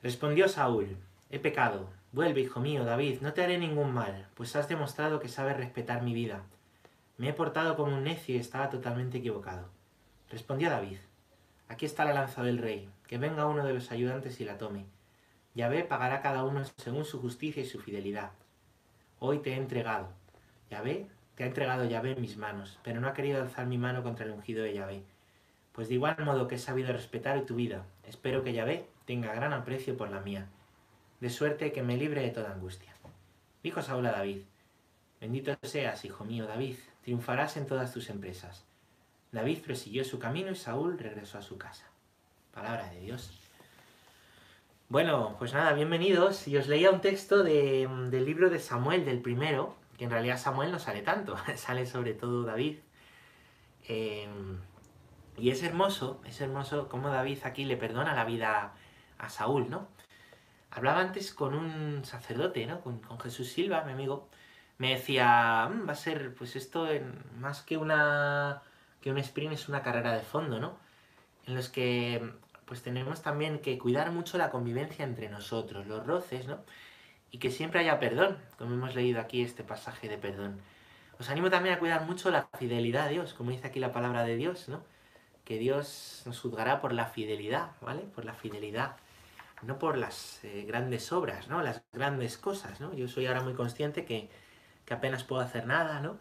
Respondió Saúl, he pecado. Vuelve, hijo mío, David, no te haré ningún mal, pues has demostrado que sabes respetar mi vida. Me he portado como un necio y estaba totalmente equivocado. Respondió David, aquí está la lanza del rey, que venga uno de los ayudantes y la tome. Yahvé pagará cada uno según su justicia y su fidelidad. Hoy te he entregado. Yahvé, te ha entregado Yahvé en mis manos, pero no ha querido alzar mi mano contra el ungido de Yahvé. Pues de igual modo que he sabido respetar tu vida, espero que Yahvé tenga gran aprecio por la mía, de suerte que me libre de toda angustia. Dijo Saúl a David, Bendito seas, hijo mío David, triunfarás en todas tus empresas. David prosiguió su camino y Saúl regresó a su casa. Palabra de Dios. Bueno, pues nada, bienvenidos. Y os leía un texto del libro de Samuel, del primero, que en realidad Samuel no sale tanto, sale sobre todo David. Em, y es hermoso, es hermoso cómo David aquí le perdona la vida a Saúl, ¿no? Hablaba antes con un sacerdote, ¿no? Con, Jesús Silva, mi amigo. Me decía, mm, va a ser, pues esto, más que una que un sprint es una carrera de fondo, ¿no? En los que pues tenemos también que cuidar mucho la convivencia entre nosotros, los roces, ¿no? Y que siempre haya perdón, como hemos leído aquí este pasaje de perdón. Os animo también a cuidar mucho la fidelidad a Dios, como dice aquí la palabra de Dios, ¿no? Que Dios nos juzgará por la fidelidad, ¿vale? Por la fidelidad, no por las eh, grandes obras, ¿no? Las grandes cosas, ¿no? Yo soy ahora muy consciente que, que apenas puedo hacer nada, ¿no?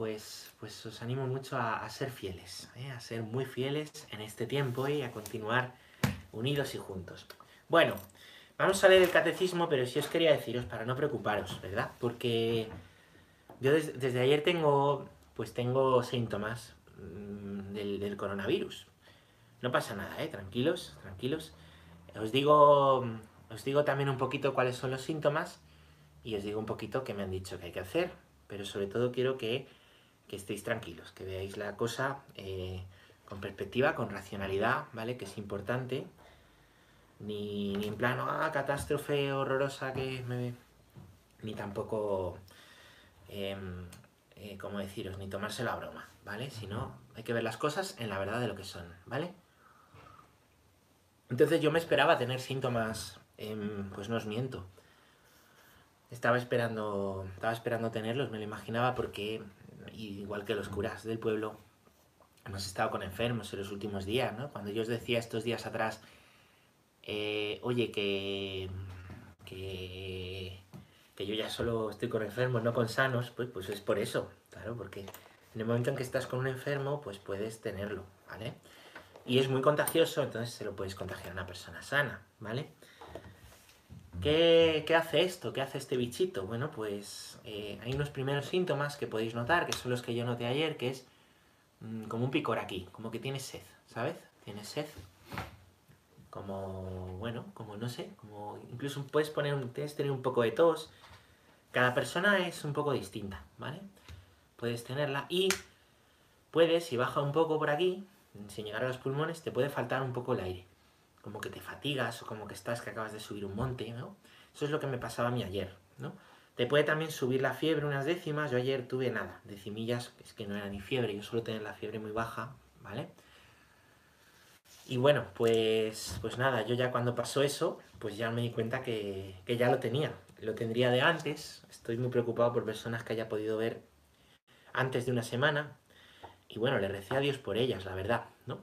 pues, pues os animo mucho a, ser fieles, ¿eh? a ser muy fieles en este tiempo y a continuar unidos y juntos. Bueno, vamos a leer el catecismo, pero sí os quería deciros para no preocuparos, ¿verdad? Porque yo desde ayer tengo, pues tengo síntomas mm, del, coronavirus. No pasa nada, ¿eh? Tranquilos, tranquilos. Os digo, os digo también un poquito cuáles son los síntomas y os digo un poquito qué me han dicho que hay que hacer. Pero sobre todo quiero que que estéis tranquilos, que veáis la cosa eh, con perspectiva, con racionalidad, ¿vale? Que es importante. Ni, en plan, ah, catástrofe horrorosa que me... Ni tampoco, em, eh, como deciros, ni tomarse la broma, ¿vale? Sino hay que ver las cosas en la verdad de lo que son, ¿vale? Entonces yo me esperaba tener síntomas, em, pues no os miento. Estaba esperando, estaba esperando tenerlos, me lo imaginaba porque igual que los curas del pueblo, hemos estado con enfermos en los últimos días, ¿no? Cuando yo os decía estos días atrás, eh, oye, que, que, yo ya solo estoy con enfermos, no con sanos, pues, pues es por eso, claro, porque en el momento en que estás con un enfermo, pues puedes tenerlo, ¿vale? Y es muy contagioso, entonces se lo puedes contagiar a una persona sana, ¿vale? ¿Qué, hace esto? ¿Qué hace este bichito? Bueno, pues eh, hay unos primeros síntomas que podéis notar, que son los que yo noté ayer, que es mm, como un picor aquí, como que tienes sed, ¿sabes? Tienes sed. Como, bueno, como no sé, como incluso puedes poner, tienes tener un poco de tos. Cada persona es un poco distinta, ¿vale? Puedes tenerla y puedes, si baja un poco por aquí, sin llegar a los pulmones, te puede faltar un poco el aire como que te fatigas o como que estás que acabas de subir un monte, ¿no? Eso es lo que me pasaba a mí ayer, ¿no? Te puede también subir la fiebre unas décimas, yo ayer tuve nada, decimillas, es que no era ni fiebre, yo suelo tener la fiebre muy baja, ¿vale? Y bueno, pues, pues nada, yo ya cuando pasó eso, pues ya me di cuenta que, que ya lo tenía, lo tendría de antes, estoy muy preocupado por personas que haya podido ver antes de una semana, y bueno, le recé a Dios por ellas, la verdad, ¿no?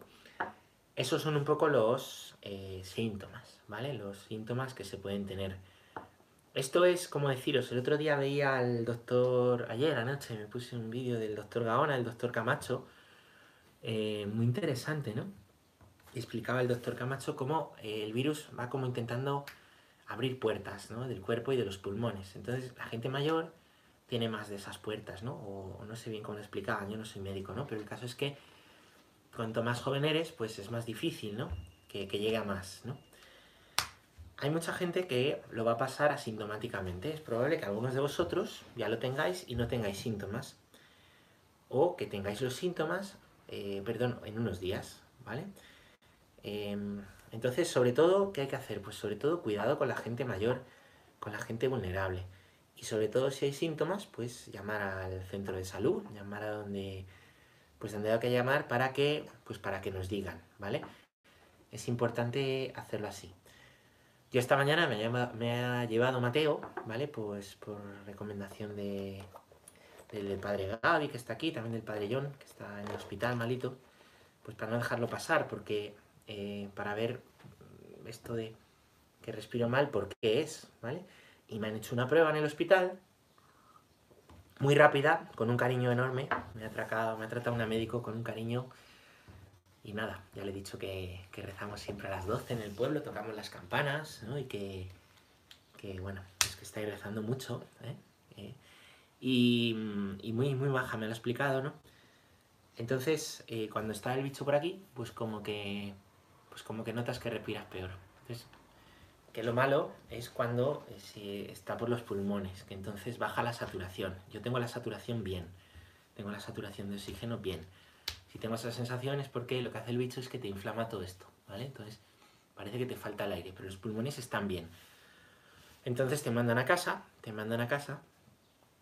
Esos son un poco los eh, síntomas, ¿vale? Los síntomas que se pueden tener. Esto es como deciros, el otro día veía al doctor, ayer anoche me puse un vídeo del doctor Gaona, el doctor Camacho, eh, muy interesante, ¿no? explicaba el doctor Camacho cómo eh, el virus va como intentando abrir puertas, ¿no? Del cuerpo y de los pulmones. Entonces la gente mayor tiene más de esas puertas, ¿no? O, no sé bien cómo lo explicaban, yo no soy médico, ¿no? Pero el caso es que cuanto más joven eres, pues es más difícil, ¿no? Que, que llegue a más, ¿no? Hay mucha gente que lo va a pasar asintomáticamente. Es probable que algunos de vosotros ya lo tengáis y no tengáis síntomas. O que tengáis los síntomas, eh, perdón, en unos días, ¿vale? Em, entonces, sobre todo, ¿qué hay que hacer? Pues sobre todo cuidado con la gente mayor, con la gente vulnerable. Y sobre todo si hay síntomas, pues llamar al centro de salud, llamar a donde pues tendría que llamar para que, pues para que nos digan, ¿vale? Es importante hacerlo así. Y esta mañana me, ha llevado Mateo, ¿vale? Pues por recomendación de, del padre Gaby, que está aquí, también del padre John, que está en el hospital malito, pues para no dejarlo pasar, porque eh, para ver esto de que respiro mal, por qué es, ¿vale? Y me han hecho una prueba en el hospital, muy rápida, con un cariño enorme. Me ha, me ha tratado una médico con un cariño. Y nada, ya le he dicho que, rezamos siempre a las 12 en el pueblo, tocamos las campanas, ¿no? Y que, que bueno, es que estáis rezando mucho, ¿eh? ¿Eh? Y, muy, muy baja me lo ha explicado, ¿no? Entonces, eh, cuando está el bicho por aquí, pues como que, pues como que notas que respiras peor. Que lo malo es cuando eh, está por los pulmones, que entonces baja la saturación. Yo tengo la saturación bien, tengo la saturación de oxígeno bien. Si tengo esa sensación es porque lo que hace el bicho es que te inflama todo esto, ¿vale? Entonces parece que te falta el aire, pero los pulmones están bien. Entonces te mandan a casa, te mandan a casa,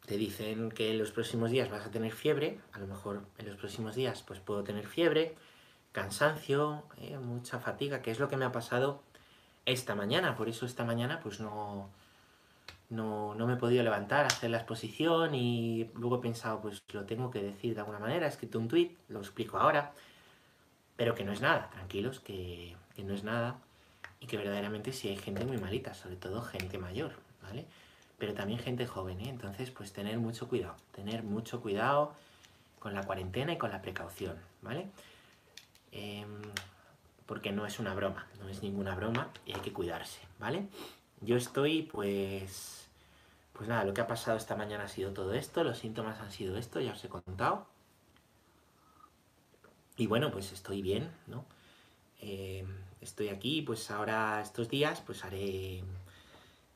te dicen que en los próximos días vas a tener fiebre, a lo mejor en los próximos días pues puedo tener fiebre, cansancio, eh, mucha fatiga, que es lo que me ha pasado esta mañana, por eso esta mañana pues no, no, me he podido levantar, hacer la exposición y luego he pensado pues lo tengo que decir de alguna manera, he escrito un tweet, lo explico ahora, pero que no es nada, tranquilos, que, no es nada y que verdaderamente sí hay gente muy malita, sobre todo gente mayor, ¿vale? Pero también gente joven, ¿eh? Entonces pues tener mucho cuidado, tener mucho cuidado con la cuarentena y con la precaución, ¿vale? Em, porque no es una broma, no es ninguna broma y hay que cuidarse, ¿vale? Yo estoy, pues, pues nada, lo que ha pasado esta mañana ha sido todo esto, los síntomas han sido esto, ya os he contado. Y bueno, pues estoy bien, ¿no? Eh, estoy aquí, pues ahora estos días, pues haré,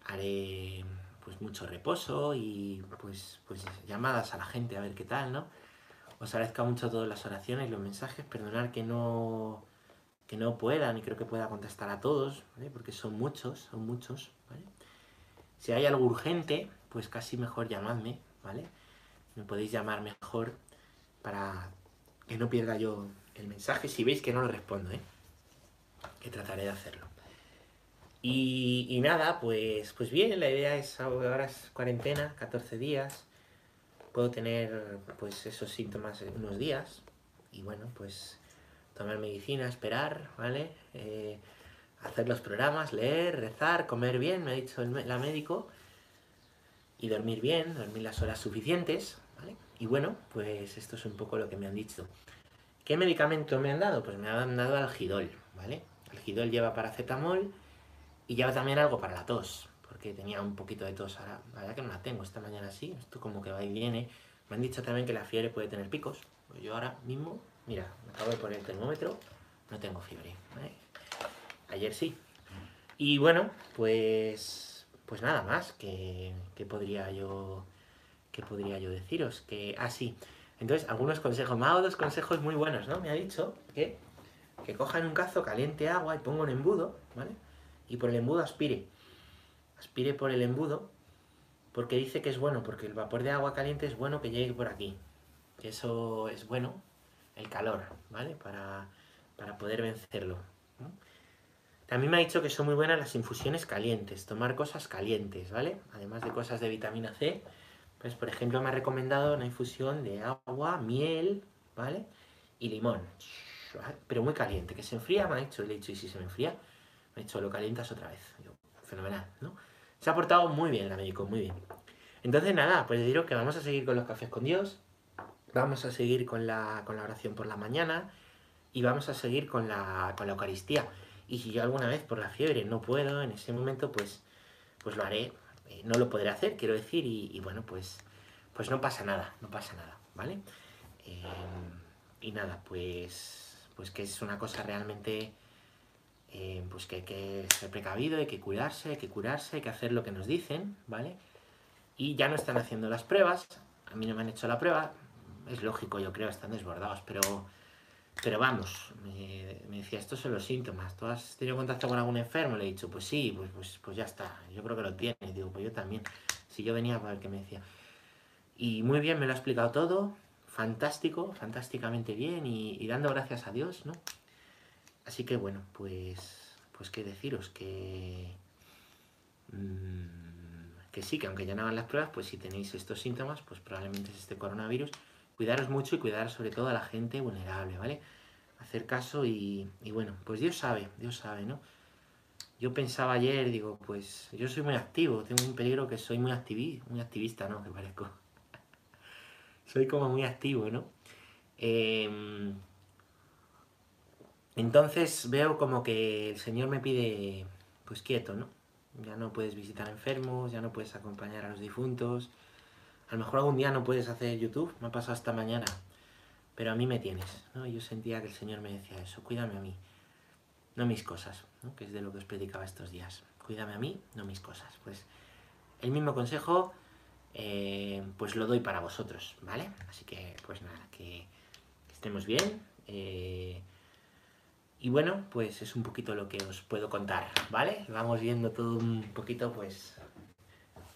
haré, pues mucho reposo y pues, pues llamadas a la gente a ver qué tal, ¿no? Os agradezco mucho todas las oraciones, los mensajes, perdonad que no que no pueda, ni creo que pueda contestar a todos, porque son muchos, son muchos. Si hay algo urgente, pues casi mejor llamadme, ¿vale? Me podéis llamar mejor para que no pierda yo el mensaje si veis que no lo respondo, ¿eh? que trataré de hacerlo. Y, nada, pues, pues bien, la idea es ahora es cuarentena, 14 días, puedo tener pues esos síntomas en unos días y bueno, pues tomar medicina, esperar, ¿vale? Eh, hacer los programas, leer, rezar, comer bien, me ha dicho la médico, y dormir bien, dormir las horas suficientes, ¿vale? Y bueno, pues esto es un poco lo que me han dicho. ¿Qué medicamento me han dado? Pues me han dado algidol, ¿vale? Algidol lleva paracetamol y lleva también algo para la tos, porque tenía un poquito de tos ahora, la verdad que no la tengo, esta mañana sí, esto como que va y viene. Me han dicho también que la fiebre puede tener picos, pues yo ahora mismo Mira, me acabo de poner el termómetro, no tengo fiebre. Ayer sí. Y bueno, pues pues nada más que, podría yo que podría yo deciros que así. Ah, Entonces, algunos consejos, me ha dos consejos muy buenos, ¿no? Me ha dicho que que coja en un cazo, caliente agua y ponga un embudo, ¿vale? Y por el embudo aspire. Aspire por el embudo porque dice que es bueno, porque el vapor de agua caliente es bueno que llegue por aquí. Que eso es bueno el calor, ¿vale? Para, poder vencerlo. También me ha dicho que son muy buenas las infusiones calientes, tomar cosas calientes, ¿vale? Además de cosas de vitamina C, pues por ejemplo me ha recomendado una infusión de agua, miel, ¿vale? Y limón, pero muy caliente, que se enfría, me ha dicho, le he dicho, y si se me enfría, me ha dicho, lo calientas otra vez. fenomenal, ¿no? Se ha portado muy bien la médico, muy bien. Entonces nada, pues deciros que vamos a seguir con los cafés con Dios, Vamos a seguir con la, oración por la mañana y vamos a seguir con la, Eucaristía. Y si yo alguna vez por la fiebre no puedo, en ese momento, pues, pues lo haré. Eh, no lo podré hacer, quiero decir, y, bueno, pues, pues no pasa nada, no pasa nada, ¿vale? Eh, y nada, pues, pues que es una cosa realmente, eh, pues que hay que ser precavido, hay que cuidarse, hay que curarse, hay que hacer lo que nos dicen, ¿vale? Y ya no están haciendo las pruebas, a mí no me han hecho la prueba, es lógico, yo creo, están desbordados, pero, pero vamos, me, decía, estos son los síntomas, ¿tú has tenido contacto con algún enfermo? Le he dicho, pues sí, pues, pues, pues ya está, yo creo que lo tiene, digo, pues yo también, si yo venía para el que me decía. Y muy bien, me lo ha explicado todo, fantástico, fantásticamente bien y, dando gracias a Dios, ¿no? Así que bueno, pues, pues qué deciros, que, mm, que sí, que aunque ya no hagan las pruebas, pues si tenéis estos síntomas, pues probablemente es este coronavirus. Cuidaros mucho y cuidar sobre todo a la gente vulnerable, ¿vale? Hacer caso y, bueno, pues Dios sabe, Dios sabe, ¿no? Yo pensaba ayer, digo, pues yo soy muy activo, tengo un peligro que soy muy, activi muy activista, ¿no? Que parezco. soy como muy activo, ¿no? Em, entonces veo como que el Señor me pide, pues quieto, ¿no? Ya no puedes visitar enfermos, ya no puedes acompañar a los difuntos. A lo mejor algún día no puedes hacer YouTube, me ha pasado hasta mañana. Pero a mí me tienes, ¿no? Yo sentía que el Señor me decía eso, cuídame a mí, no mis cosas, ¿no? que es de lo que os predicaba estos días. Cuídame a mí, no mis cosas. Pues el mismo consejo, eh, pues lo doy para vosotros, ¿vale? Así que, pues nada, que, estemos bien. Eh, y bueno, pues es un poquito lo que os puedo contar, ¿vale? Vamos viendo todo un poquito, pues,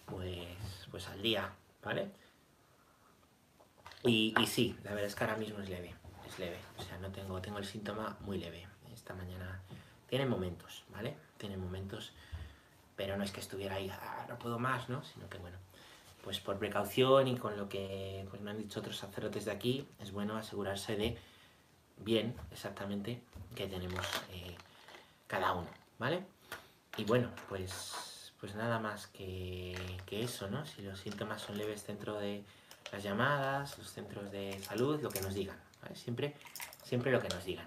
pues, pues al día, ¿vale? Y, y sí, la verdad es que ahora mismo es leve, es leve. O sea, no tengo, tengo el síntoma muy leve. Esta mañana tiene momentos, ¿vale? Tiene momentos, pero no es que estuviera ahí, ah, no puedo más, ¿no? Sino que bueno, pues por precaución y con lo que pues me han dicho otros sacerdotes de aquí, es bueno asegurarse de bien exactamente que tenemos eh, cada uno, ¿vale? Y bueno, pues, pues nada más que, que eso, ¿no? Si los síntomas son leves dentro de las llamadas, los centros de salud, lo que nos digan, ¿vale? Siempre, siempre lo que nos digan.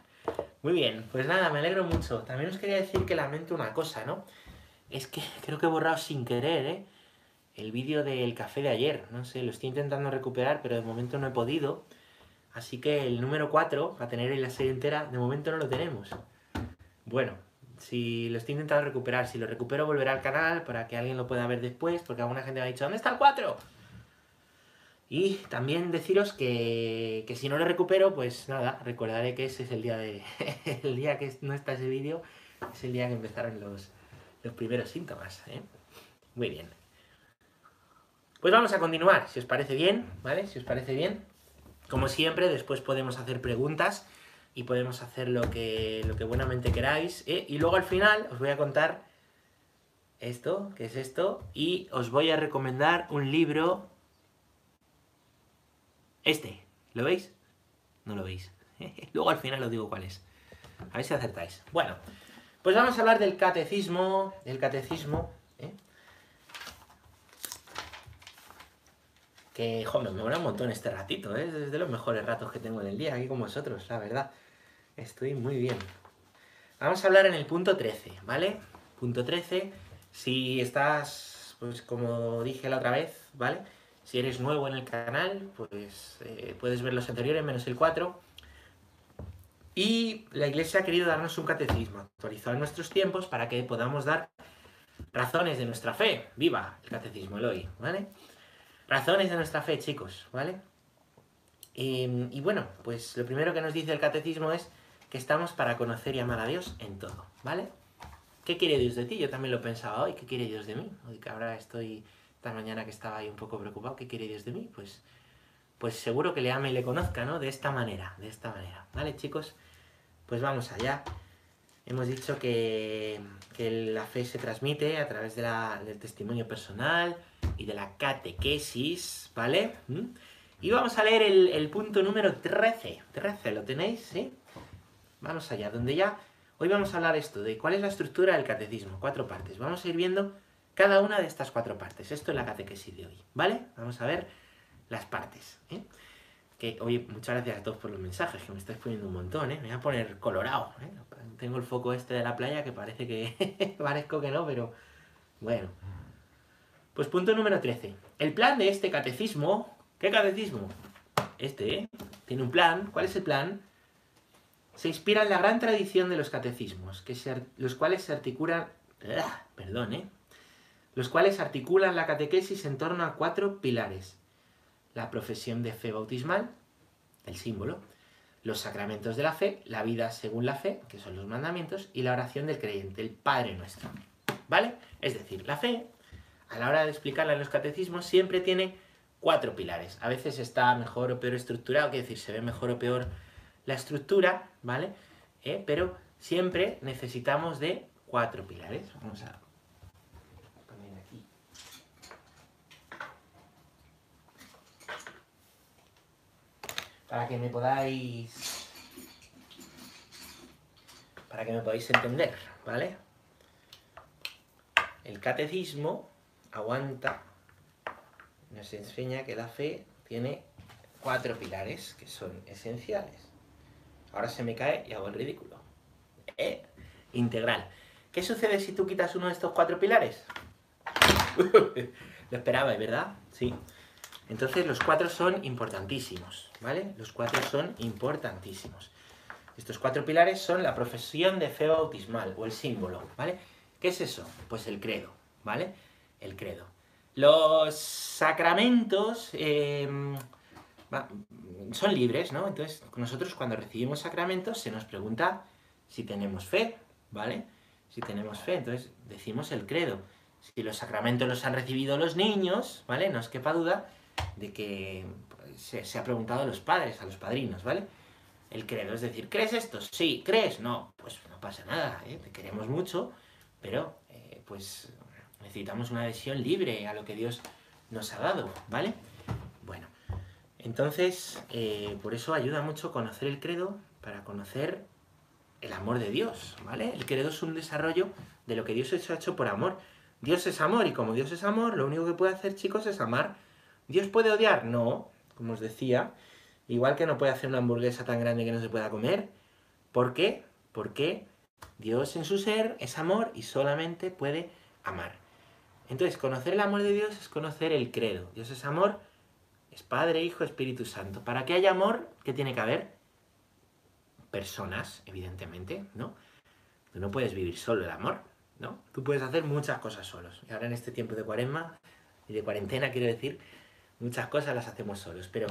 Muy bien, pues nada, me alegro mucho. También os quería decir que lamento una cosa, ¿no? Es que creo que he borrado sin querer, ¿eh? El vídeo del café de ayer. No sé, lo estoy intentando recuperar, pero de momento no he podido. Así que el número 4, a tener en la serie entera, de momento no lo tenemos. Bueno, si lo estoy intentando recuperar, si lo recupero volveré al canal para que alguien lo pueda ver después, porque alguna gente me ha dicho, ¿dónde está el 4? Y también deciros que, que, si no lo recupero, pues nada, recordaré que ese es el día de el día que no está ese vídeo, es el día que empezaron los, los primeros síntomas. ¿eh? Muy bien. Pues vamos a continuar, si os parece bien, ¿vale? Si os parece bien. Como siempre, después podemos hacer preguntas y podemos hacer lo que, lo que buenamente queráis. ¿eh? Y luego al final os voy a contar esto, que es esto, y os voy a recomendar un libro este, ¿lo veis? No lo veis. Luego al final os digo cuál es. A ver si acertáis. Bueno, pues vamos a hablar del catecismo, del catecismo, ¿eh? Que, joder, me mola un montón este ratito, ¿eh? Es de los mejores ratos que tengo en el día aquí con vosotros, la verdad. Estoy muy bien. Vamos a hablar en el punto 13, ¿vale? Punto 13, si estás, pues como dije la otra vez, ¿vale? Si eres nuevo en el canal, pues eh, puedes ver los anteriores, menos el 4. Y la Iglesia ha querido darnos un catecismo actualizado en nuestros tiempos para que podamos dar razones de nuestra fe. ¡Viva el catecismo, Eloy! ¿Vale? Razones de nuestra fe, chicos, ¿vale? Y, y, bueno, pues lo primero que nos dice el catecismo es estamos para conocer y amar a Dios en todo, ¿vale? ¿Qué quiere Dios de ti? Yo también lo pensaba hoy, ¿qué quiere Dios de mí? Hoy que ahora estoy esta mañana que estaba ahí un poco preocupado, ¿qué quiere Dios de mí? Pues, pues seguro que le ame y le conozca, ¿no? De esta manera, de esta manera. ¿Vale, chicos? Pues vamos allá. Hemos dicho que, la fe se transmite a través del testimonio personal y de la catequesis, ¿vale? ¿Mm? Y vamos a leer el, el, punto número 13. 13, ¿lo tenéis? ¿Sí? Vamos allá, donde ya... Hoy vamos a hablar esto, de cuál es la estructura del catecismo. Cuatro partes. Vamos a ir viendo cada una de estas cuatro partes. Esto es la catequesis de hoy, ¿vale? Vamos a ver las partes. ¿eh? Que, oye, muchas gracias a todos por los mensajes, que me estáis poniendo un montón, ¿eh? Me voy a poner colorado, ¿eh? Tengo el foco este de la playa que parece que parezco que no, pero bueno. Pues punto número 13. El plan de este catecismo... ¿Qué catecismo? Este, ¿eh? Tiene un plan. ¿Cuál es el plan? Se inspira en la gran tradición de los catecismos, que los cuales se articulan... ¡Ah! Perdón, ¿eh? los cuales articulan la catequesis en torno a cuatro pilares. La profesión de fe bautismal, el símbolo, los sacramentos de la fe, la vida según la fe, que son los mandamientos, y la oración del creyente, el Padre Nuestro. ¿Vale? Es decir, la fe, a la hora de explicarla en los catecismos, siempre tiene cuatro pilares. A veces está mejor o peor estructurado, es decir, se ve mejor o peor la estructura, ¿vale? Eh, pero siempre necesitamos de cuatro pilares. Vamos a poner aquí. Para que me podáis... Para que me podáis entender, ¿vale? El catecismo aguanta, nos enseña que la fe tiene cuatro pilares que son esenciales. Ahora se me cae y hago el ridículo. ¿Eh? Integral. ¿Qué sucede si tú quitas uno de estos cuatro pilares? Lo esperabais, ¿verdad? Sí. Entonces los cuatro son importantísimos, ¿vale? Los cuatro son importantísimos. Estos cuatro pilares son la profesión de fe bautismal o el símbolo, ¿vale? ¿Qué es eso? Pues el credo, ¿vale? El credo. Los sacramentos em, son libres, ¿no? Entonces, nosotros cuando recibimos sacramentos se nos pregunta si tenemos fe, ¿vale? Si tenemos fe, entonces decimos el credo. Si los sacramentos los han recibido los niños, ¿vale? No os quepa duda de que se, se ha preguntado a los padres, a los padrinos, ¿vale? El credo, es decir, ¿crees esto? Sí, ¿crees? No, pues no pasa nada, ¿eh? te queremos mucho, pero eh, pues necesitamos una adhesión libre a lo que Dios nos ha dado, ¿vale? Bueno, entonces, eh, por eso ayuda mucho conocer el credo para conocer el amor de Dios, ¿vale? El credo es un desarrollo de lo que Dios ha hecho por amor. Dios es amor y como Dios es amor, lo único que puede hacer, chicos, es amar. ¿Dios puede odiar? No, como os decía, igual que no puede hacer una hamburguesa tan grande que no se pueda comer. ¿Por qué? Porque Dios en su ser es amor y solamente puede amar. Entonces, conocer el amor de Dios es conocer el credo. Dios es amor, Padre, Hijo, Espíritu Santo. Para que haya amor, ¿qué tiene que haber? Personas, evidentemente, ¿no? Tú no puedes vivir solo el amor, ¿no? Tú puedes hacer muchas cosas solos. Y ahora en este tiempo de cuaresma y de cuarentena, quiero decir, muchas cosas las hacemos solos. Pero,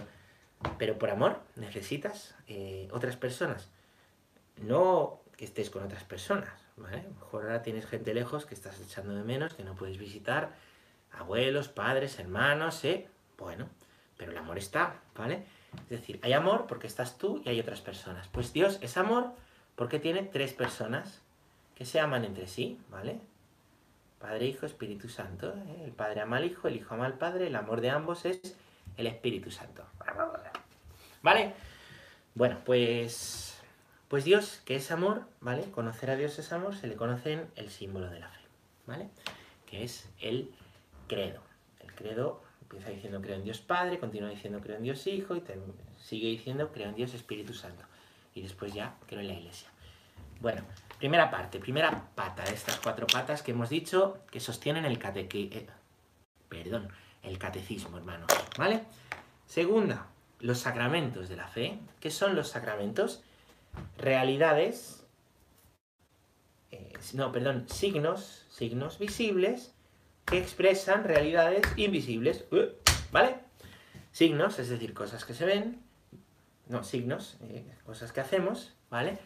pero por amor necesitas eh, otras personas. No que estés con otras personas, ¿vale? mejor ahora tienes gente lejos que estás echando de menos, que no puedes visitar, abuelos, padres, hermanos, ¿eh? Bueno, pero el amor está, ¿vale? Es decir, hay amor porque estás tú y hay otras personas. Pues Dios es amor porque tiene tres personas que se aman entre sí, ¿vale? Padre, Hijo, Espíritu Santo. ¿eh? El Padre ama al Hijo, el Hijo ama al Padre, el amor de ambos es el Espíritu Santo. ¿Vale? Bueno, pues pues Dios, que es amor, ¿vale? Conocer a Dios es amor, se le conoce en el símbolo de la fe, ¿vale? Que es el credo. El credo empieza diciendo creo en Dios Padre, continúa diciendo creo en Dios Hijo y sigue diciendo creo en Dios Espíritu Santo. Y después ya creo en la Iglesia. Bueno, primera parte, primera pata de estas cuatro patas que hemos dicho que sostienen el catequi... Eh, perdón, el catecismo, hermanos, ¿vale? Segunda, los sacramentos de la fe. ¿Qué son los sacramentos? realidades, eh, no, perdón, signos, signos visibles que expresan realidades invisibles, uh, ¿vale? Signos, es decir, cosas que se ven, no, signos, eh, cosas que hacemos, ¿vale?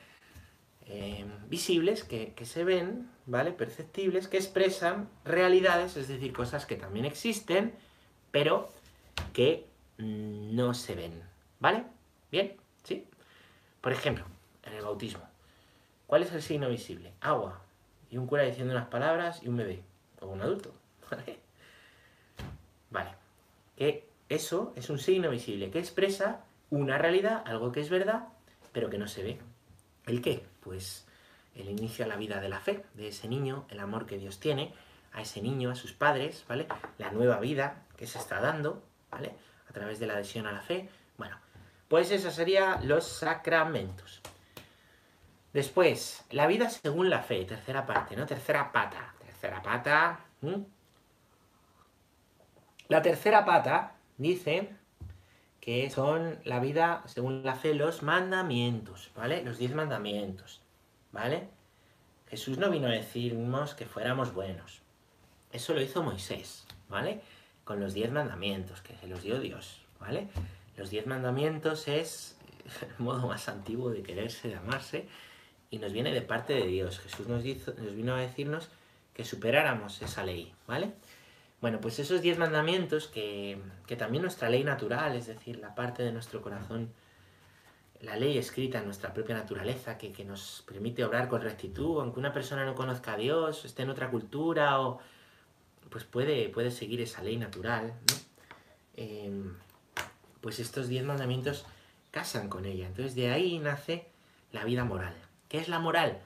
Eh, visibles, que, que se ven, ¿vale? Perceptibles, que expresan realidades, es decir, cosas que también existen, pero que no se ven, ¿vale? ¿Bien? ¿Sí? Por ejemplo, en el bautismo. ¿Cuál es el signo visible? Agua. Y un cura diciendo unas palabras y un bebé. O un adulto. ¿Vale? Que eso es un signo visible que expresa una realidad, algo que es verdad, pero que no se ve. ¿El qué? Pues el inicio a la vida de la fe, de ese niño, el amor que Dios tiene a ese niño, a sus padres, ¿vale? La nueva vida que se está dando, ¿vale? A través de la adhesión a la fe. Bueno, pues esos serían los sacramentos. Después, la vida según la fe, tercera parte, ¿no? Tercera pata, tercera pata. La tercera pata dice que son la vida según la fe los mandamientos, ¿vale? Los diez mandamientos, ¿vale? Jesús no vino a decirnos que fuéramos buenos. Eso lo hizo Moisés, ¿vale? Con los diez mandamientos que se los dio Dios, ¿vale? Los diez mandamientos es el modo más antiguo de quererse, de amarse, y nos viene de parte de Dios. Jesús nos, nos vino a decirnos que superáramos esa ley, ¿vale? Bueno, pues esos diez mandamientos que, que, también nuestra ley natural, es decir, la parte de nuestro corazón, la ley escrita en nuestra propia naturaleza, que, que nos permite obrar con rectitud, aunque una persona no conozca a Dios, esté en otra cultura, o pues puede, puede seguir esa ley natural. Em, pues estos diez mandamientos casan con ella. Entonces de ahí nace la vida moral. ¿Qué es la moral?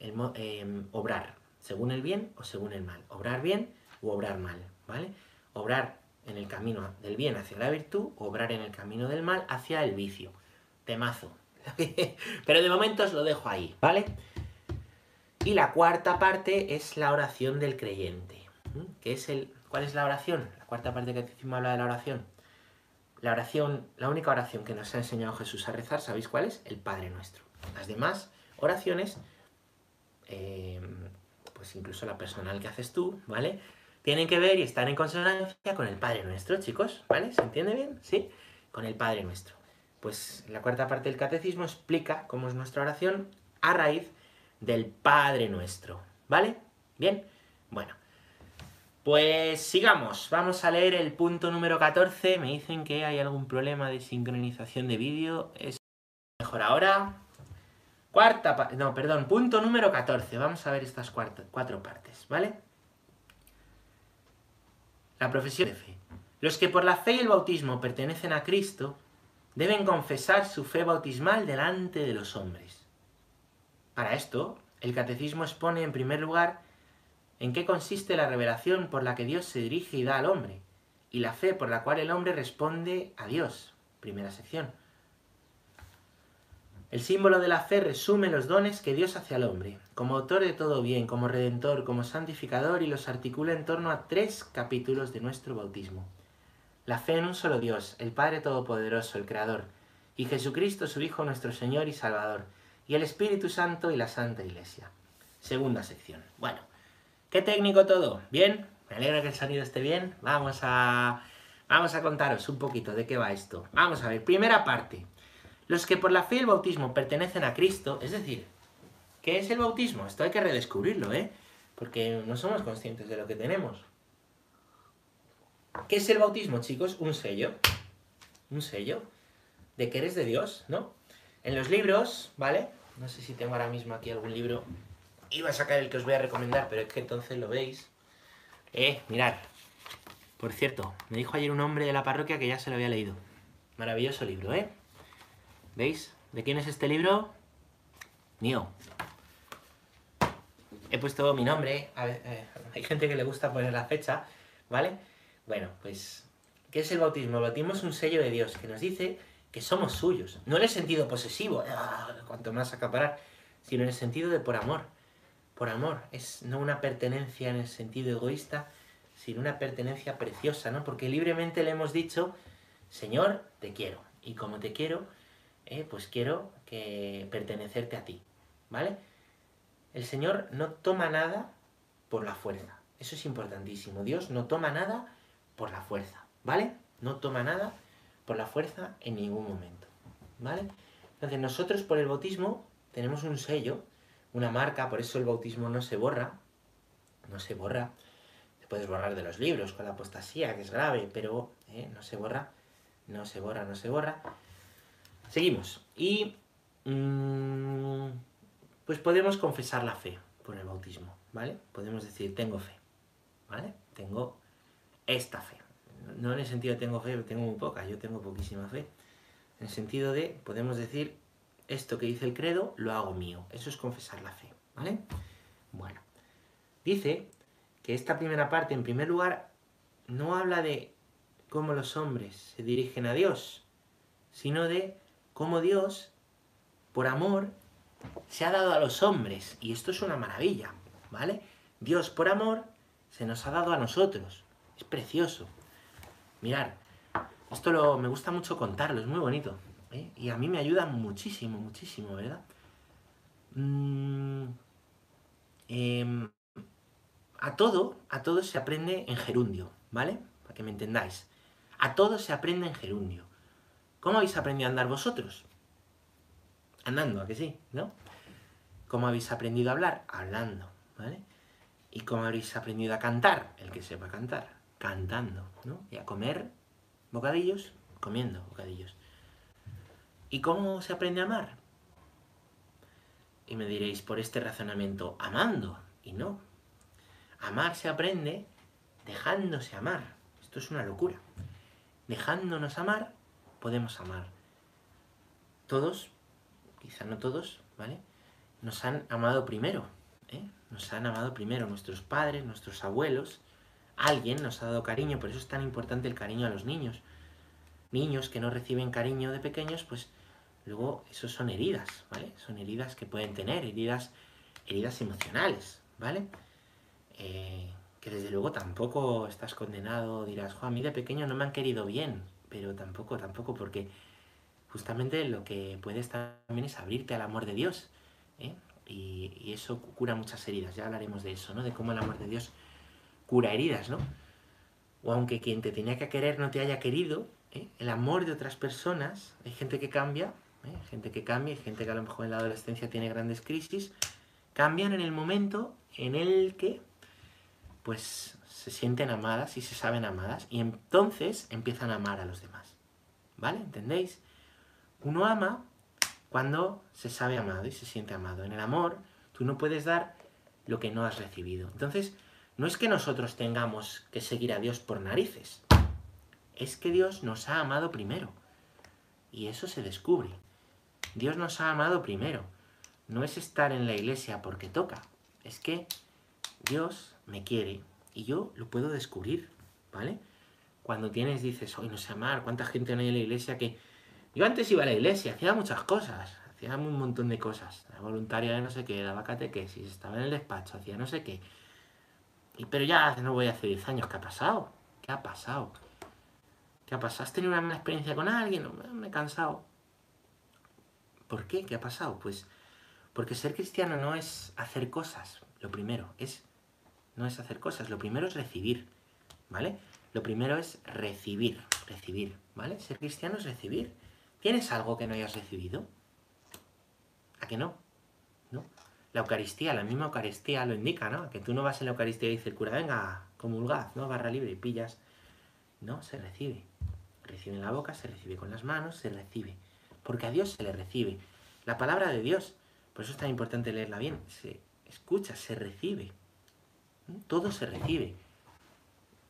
El em, obrar, según el bien o según el mal. Obrar bien o obrar mal, ¿vale? Obrar en el camino del bien hacia la virtud, obrar en el camino del mal hacia el vicio. Temazo. Pero de momento os lo dejo ahí, ¿vale? Y la cuarta parte es la oración del creyente. ¿Qué es el, ¿Cuál es la oración? La cuarta parte que catecismo habla de la oración. La oración, la única oración que nos ha enseñado Jesús a rezar, ¿sabéis cuál es? El Padre Nuestro. Las demás oraciones, eh, pues incluso la personal que haces tú, ¿vale? Tienen que ver y están en consonancia con el Padre Nuestro, chicos, ¿vale? ¿Se entiende bien? ¿Sí? Con el Padre Nuestro. Pues la cuarta parte del catecismo explica cómo es nuestra oración a raíz del Padre Nuestro, ¿vale? Bien, bueno. Pues sigamos, vamos a leer el punto número 14. Me dicen que hay algún problema de sincronización de vídeo. Es mejor ahora. Cuarta, no, perdón, punto número 14. Vamos a ver estas cuatro partes, ¿vale? La profesión de fe. Los que por la fe y el bautismo pertenecen a Cristo deben confesar su fe bautismal delante de los hombres. Para esto, el catecismo expone en primer lugar en qué consiste la revelación por la que Dios se dirige y da al hombre, y la fe por la cual el hombre responde a Dios. Primera sección. El símbolo de la fe resume los dones que Dios hace al hombre, como autor de todo bien, como redentor, como santificador, y los articula en torno a tres capítulos de nuestro bautismo. La fe en un solo Dios, el Padre Todopoderoso, el Creador, y Jesucristo su Hijo nuestro Señor y Salvador, y el Espíritu Santo y la Santa Iglesia. Segunda sección. Bueno, ¿Qué técnico todo? ¿Bien? Me alegra que el sonido esté bien. Vamos a, vamos a contaros un poquito de qué va esto. Vamos a ver, primera parte. Los que por la fe y el bautismo pertenecen a Cristo, es decir, ¿qué es el bautismo? Esto hay que redescubrirlo, ¿eh? Porque no somos conscientes de lo que tenemos. ¿Qué es el bautismo, chicos? Un sello. Un sello de que eres de Dios, ¿no? En los libros, ¿vale? No sé si tengo ahora mismo aquí algún libro Iba a sacar el que os voy a recomendar, pero es que entonces lo veis. Eh, mirad. Por cierto, me dijo ayer un hombre de la parroquia que ya se lo había leído. Maravilloso libro, ¿eh? ¿Veis? ¿De quién es este libro? Mío. He puesto mi nombre. Eh, hay gente que le gusta poner la fecha, ¿vale? Bueno, pues, ¿qué es el bautismo? El bautismo es un sello de Dios que nos dice que somos suyos. No en el sentido posesivo, ah, cuanto más acaparar, sino en el sentido de por amor por amor, es no una pertenencia en el sentido egoísta, sino una pertenencia preciosa, ¿no? Porque libremente le hemos dicho, Señor, te quiero, y como te quiero, eh, pues quiero que pertenecerte a ti, ¿vale? El Señor no toma nada por la fuerza, eso es importantísimo, Dios no toma nada por la fuerza, ¿vale? No toma nada por la fuerza en ningún momento, ¿vale? Entonces nosotros por el bautismo tenemos un sello, una marca, por eso el bautismo no se borra, no se borra, te puedes borrar de los libros con la apostasía, que es grave, pero eh, no se borra, no se borra, no se borra. Seguimos. Y mm, pues podemos confesar la fe por el bautismo, ¿vale? Podemos decir, tengo fe, ¿vale? Tengo esta fe. No en el sentido de tengo fe, tengo muy poca, yo tengo poquísima fe. En el sentido de, podemos decir, esto que dice el credo lo hago mío. Eso es confesar la fe, ¿vale? Bueno, dice que esta primera parte, en primer lugar, no habla de cómo los hombres se dirigen a Dios, sino de cómo Dios, por amor, se ha dado a los hombres. Y esto es una maravilla, ¿vale? Dios, por amor, se nos ha dado a nosotros. Es precioso. Mirar, esto lo, me gusta mucho contarlo, es muy bonito. ¿eh? Y a mí me ayuda muchísimo, muchísimo, ¿verdad? Mm, em, a todo, a todo se aprende en gerundio, ¿vale? Para que me entendáis. A todo se aprende en gerundio. ¿Cómo habéis aprendido a andar vosotros? Andando, ¿a que sí? ¿No? ¿Cómo habéis aprendido a hablar? Hablando, ¿vale? ¿Y cómo habéis aprendido a cantar? El que sepa cantar, cantando, ¿no? Y a comer bocadillos, comiendo bocadillos. ¿Y cómo se aprende a amar? Y me diréis, por este razonamiento, amando. Y no. Amar se aprende dejándose amar. Esto es una locura. Dejándonos amar, podemos amar. todos, quizá no todos, ¿vale? Nos han amado primero, ¿eh? Nos han amado primero nuestros padres, nuestros abuelos, alguien nos ha dado cariño, por eso es tan importante el cariño a los niños. Niños que no reciben cariño de pequeños, pues luego eso son heridas, ¿vale? Son heridas que pueden tener, heridas, heridas emocionales, ¿vale? Eh, que desde luego tampoco estás condenado, dirás, a mí de pequeño no me han querido bien, pero tampoco, tampoco, porque justamente lo que puedes también es abrirte al amor de Dios, ¿eh? y, eso cura muchas heridas, ya hablaremos de eso, ¿no? De cómo el amor de Dios cura heridas, ¿no? O aunque quien te tenía que querer no te haya querido, ¿eh? el amor de otras personas, hay gente que cambia, ¿eh? gente que cambia, hay gente que a lo mejor en la adolescencia tiene grandes crisis, cambian en el momento en el que pues se sienten amadas y se saben amadas y entonces empiezan a amar a los demás. ¿Vale? ¿Entendéis? Uno ama cuando se sabe amado y se siente amado. En el amor tú no puedes dar lo que no has recibido. Entonces, no es que nosotros tengamos que seguir a Dios por narices. Es que Dios nos ha amado primero. Y eso se descubre. Dios nos ha amado primero. No es estar en la iglesia porque toca. Es que Dios me quiere y yo lo puedo descubrir, ¿vale? Cuando tienes, dices, hoy no sé amar, cuánta gente no hay en la iglesia que... Yo antes iba a la iglesia, hacía muchas cosas, hacía un montón de cosas. Era voluntaria de no sé qué, daba catequesis, estaba en el despacho, hacía no sé qué. Pero ya no voy hace 10 años, ¿qué ha pasado? ¿Qué ha pasado? ¿Qué ha pasado? ¿Has tenido una mala experiencia con alguien? Me he cansado. ¿Por qué? ¿Qué ha pasado? Pues porque ser cristiano no es hacer cosas, lo primero, es no es hacer cosas, lo primero es recibir, ¿vale? Lo primero es recibir, recibir, ¿vale? Ser cristiano es recibir. ¿Tienes algo que no hayas recibido? ¿A que no? ¿No? La Eucaristía, la misma Eucaristía lo indica, ¿no? Que tú no vas en la Eucaristía y dice el cura, venga, comulgad, ¿no? Barra libre y pillas. No, se recibe. Recibe en la boca, se recibe con las manos, se recibe. Porque a Dios se le recibe. La palabra de Dios, por eso es tan importante leerla bien, se escucha, se recibe. Todo se recibe.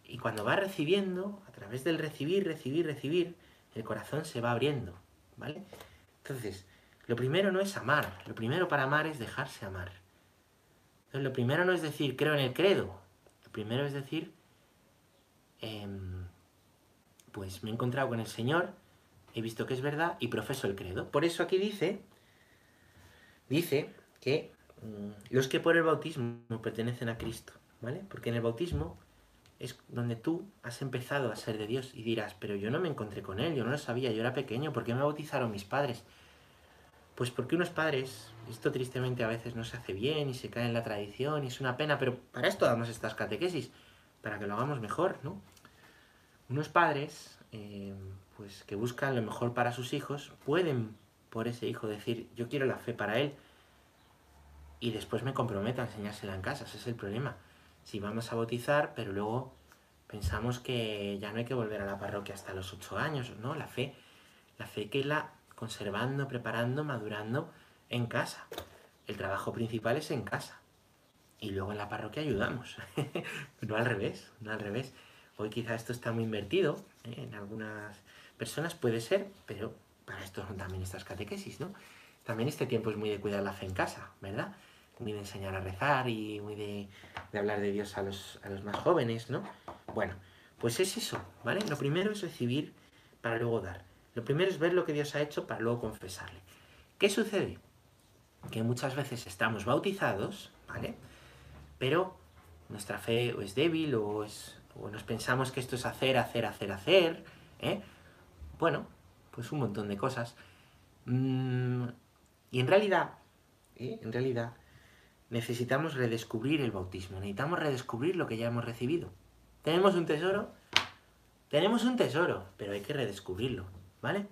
Y cuando va recibiendo, a través del recibir, recibir, recibir, el corazón se va abriendo, ¿vale? Entonces, lo primero no es amar, lo primero para amar es dejarse amar. Entonces, lo primero no es decir creo en el credo, lo primero es decir, em, pues me he encontrado con el Señor, he visto que es verdad y profeso el credo. Por eso aquí dice, dice que mm, los que por el bautismo pertenecen a Cristo ¿vale? Porque en el bautismo es donde tú has empezado a ser de Dios y dirás, pero yo no me encontré con Él, yo no lo sabía, yo era pequeño, ¿por qué me bautizaron mis padres? Pues porque unos padres, esto tristemente a veces no se hace bien y se cae en la tradición y es una pena, pero para esto damos estas catequesis, para que lo hagamos mejor, ¿no? Unos padres, eh, pues que buscan lo mejor para sus hijos, pueden por ese hijo decir, yo quiero la fe para él, y después me comprometo a enseñársela en casa, ese es el problema si vamos a bautizar, pero luego pensamos que ya no hay que volver a la parroquia hasta los ocho años, ¿no? La fe, la fe que la conservando, preparando, madurando en casa. El trabajo principal es en casa. Y luego en la parroquia ayudamos. no al revés, no al revés. Hoy quizá esto está muy invertido, ¿eh? en algunas personas puede ser, pero para esto son también estas catequesis, ¿no? También este tiempo es muy de cuidar la fe en casa, ¿verdad? Muy de enseñar a rezar y muy de, hablar de Dios a los, a los más jóvenes, ¿no? Bueno, pues es eso, ¿vale? Lo primero es recibir para luego dar. Lo primero es ver lo que Dios ha hecho para luego confesarle. ¿Qué sucede? Que muchas veces estamos bautizados, ¿vale? Pero nuestra fe o es débil o, es, o nos pensamos que esto es hacer, hacer, hacer, hacer, ¿eh? Bueno, pues un montón de cosas. Mm, y en realidad, ¿eh? en realidad, necesitamos redescubrir el bautismo, necesitamos redescubrir lo que ya hemos recibido. ¿Tenemos un tesoro? Tenemos un tesoro, pero hay que redescubrirlo, ¿vale?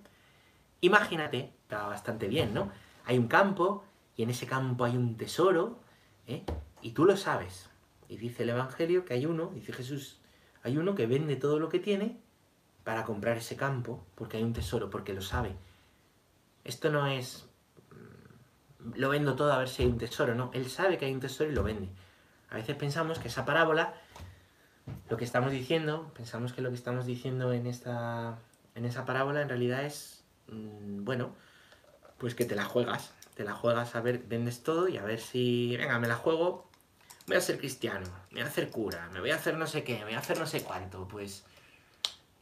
Imagínate, está bastante bien, ¿no? Hay un campo y en ese campo hay un tesoro, ¿eh? Y tú lo sabes. Y dice el Evangelio que hay uno, dice Jesús, hay uno que vende todo lo que tiene para comprar ese campo, porque hay un tesoro, porque lo sabe. Esto no es lo vendo todo a ver si hay un tesoro, no, él sabe que hay un tesoro y lo vende. A veces pensamos que esa parábola, lo que estamos diciendo, pensamos que lo que estamos diciendo en, esta, en esa parábola en realidad es, mm, bueno, pues que te la juegas. Te la juegas a ver, vendes todo y a ver si, venga, me la juego, voy a ser cristiano, me voy a hacer cura, me voy a hacer no sé qué, me voy a hacer no sé cuánto, pues...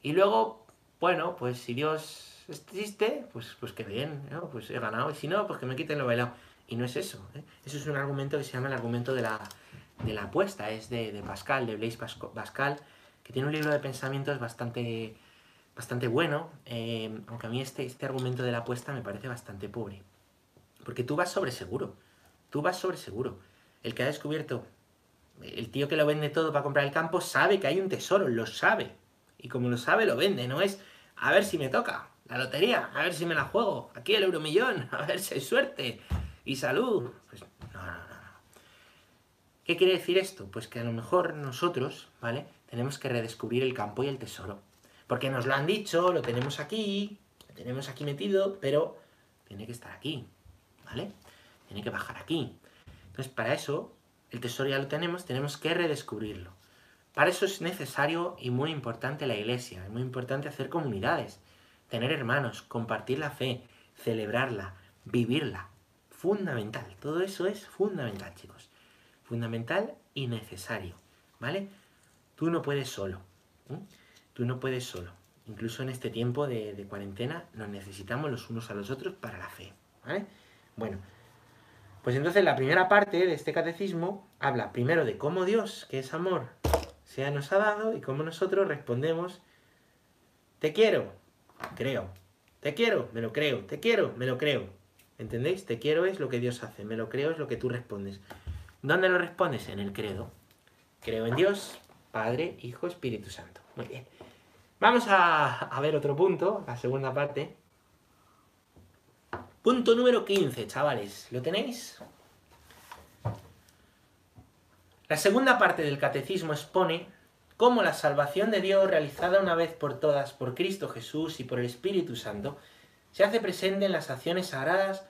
Y luego, bueno, pues si Dios existe, pues, pues qué bien, ¿no? Pues he ganado, y si no, pues que me quiten lo bailado. Y no es eso, ¿eh? Eso es un argumento que se llama el argumento de la, de la apuesta, es de, de Pascal, de Blaise Pascal, que tiene un libro de pensamientos bastante bastante bueno, eh, aunque a mí este, este argumento de la apuesta me parece bastante pobre. Porque tú vas sobre seguro, tú vas sobre seguro. El que ha descubierto, el tío que lo vende todo para comprar el campo, sabe que hay un tesoro, lo sabe. Y como lo sabe, lo vende, no es a ver si me toca la lotería, a ver si me la juego, aquí el euromillón, a ver si hay suerte y salud. Pues no, no, no. ¿Qué quiere decir esto? Pues que a lo mejor nosotros, ¿vale? Tenemos que redescubrir el campo y el tesoro. Porque nos lo han dicho, lo tenemos aquí, lo tenemos aquí metido, pero tiene que estar aquí, ¿vale? Tiene que bajar aquí. Entonces, para eso, el tesoro ya lo tenemos, tenemos que redescubrirlo. Para eso es necesario y muy importante la iglesia, es muy importante hacer comunidades, tener hermanos, compartir la fe, celebrarla, vivirla. Fundamental, todo eso es fundamental, chicos. Fundamental y necesario, ¿vale? Tú no puedes solo. Tú no puedes solo. Incluso en este tiempo de, cuarentena nos necesitamos los unos a los otros para la fe. ¿Vale? Bueno, pues entonces la primera parte de este catecismo habla primero de cómo Dios, que es amor, se nos ha dado y cómo nosotros respondemos, te quiero, creo, te quiero, me lo creo, te quiero, me lo creo. ¿Entendéis? Te quiero es lo que Dios hace, me lo creo es lo que tú respondes. ¿Dónde lo respondes? En el credo. Creo en Dios, Padre, Hijo, Espíritu Santo. Muy bien. Vamos a, ver otro punto, la segunda parte. Punto número 15, chavales. ¿Lo tenéis? La segunda parte del catecismo expone cómo la salvación de Dios realizada una vez por todas por Cristo Jesús y por el Espíritu Santo se hace presente en las acciones sagradas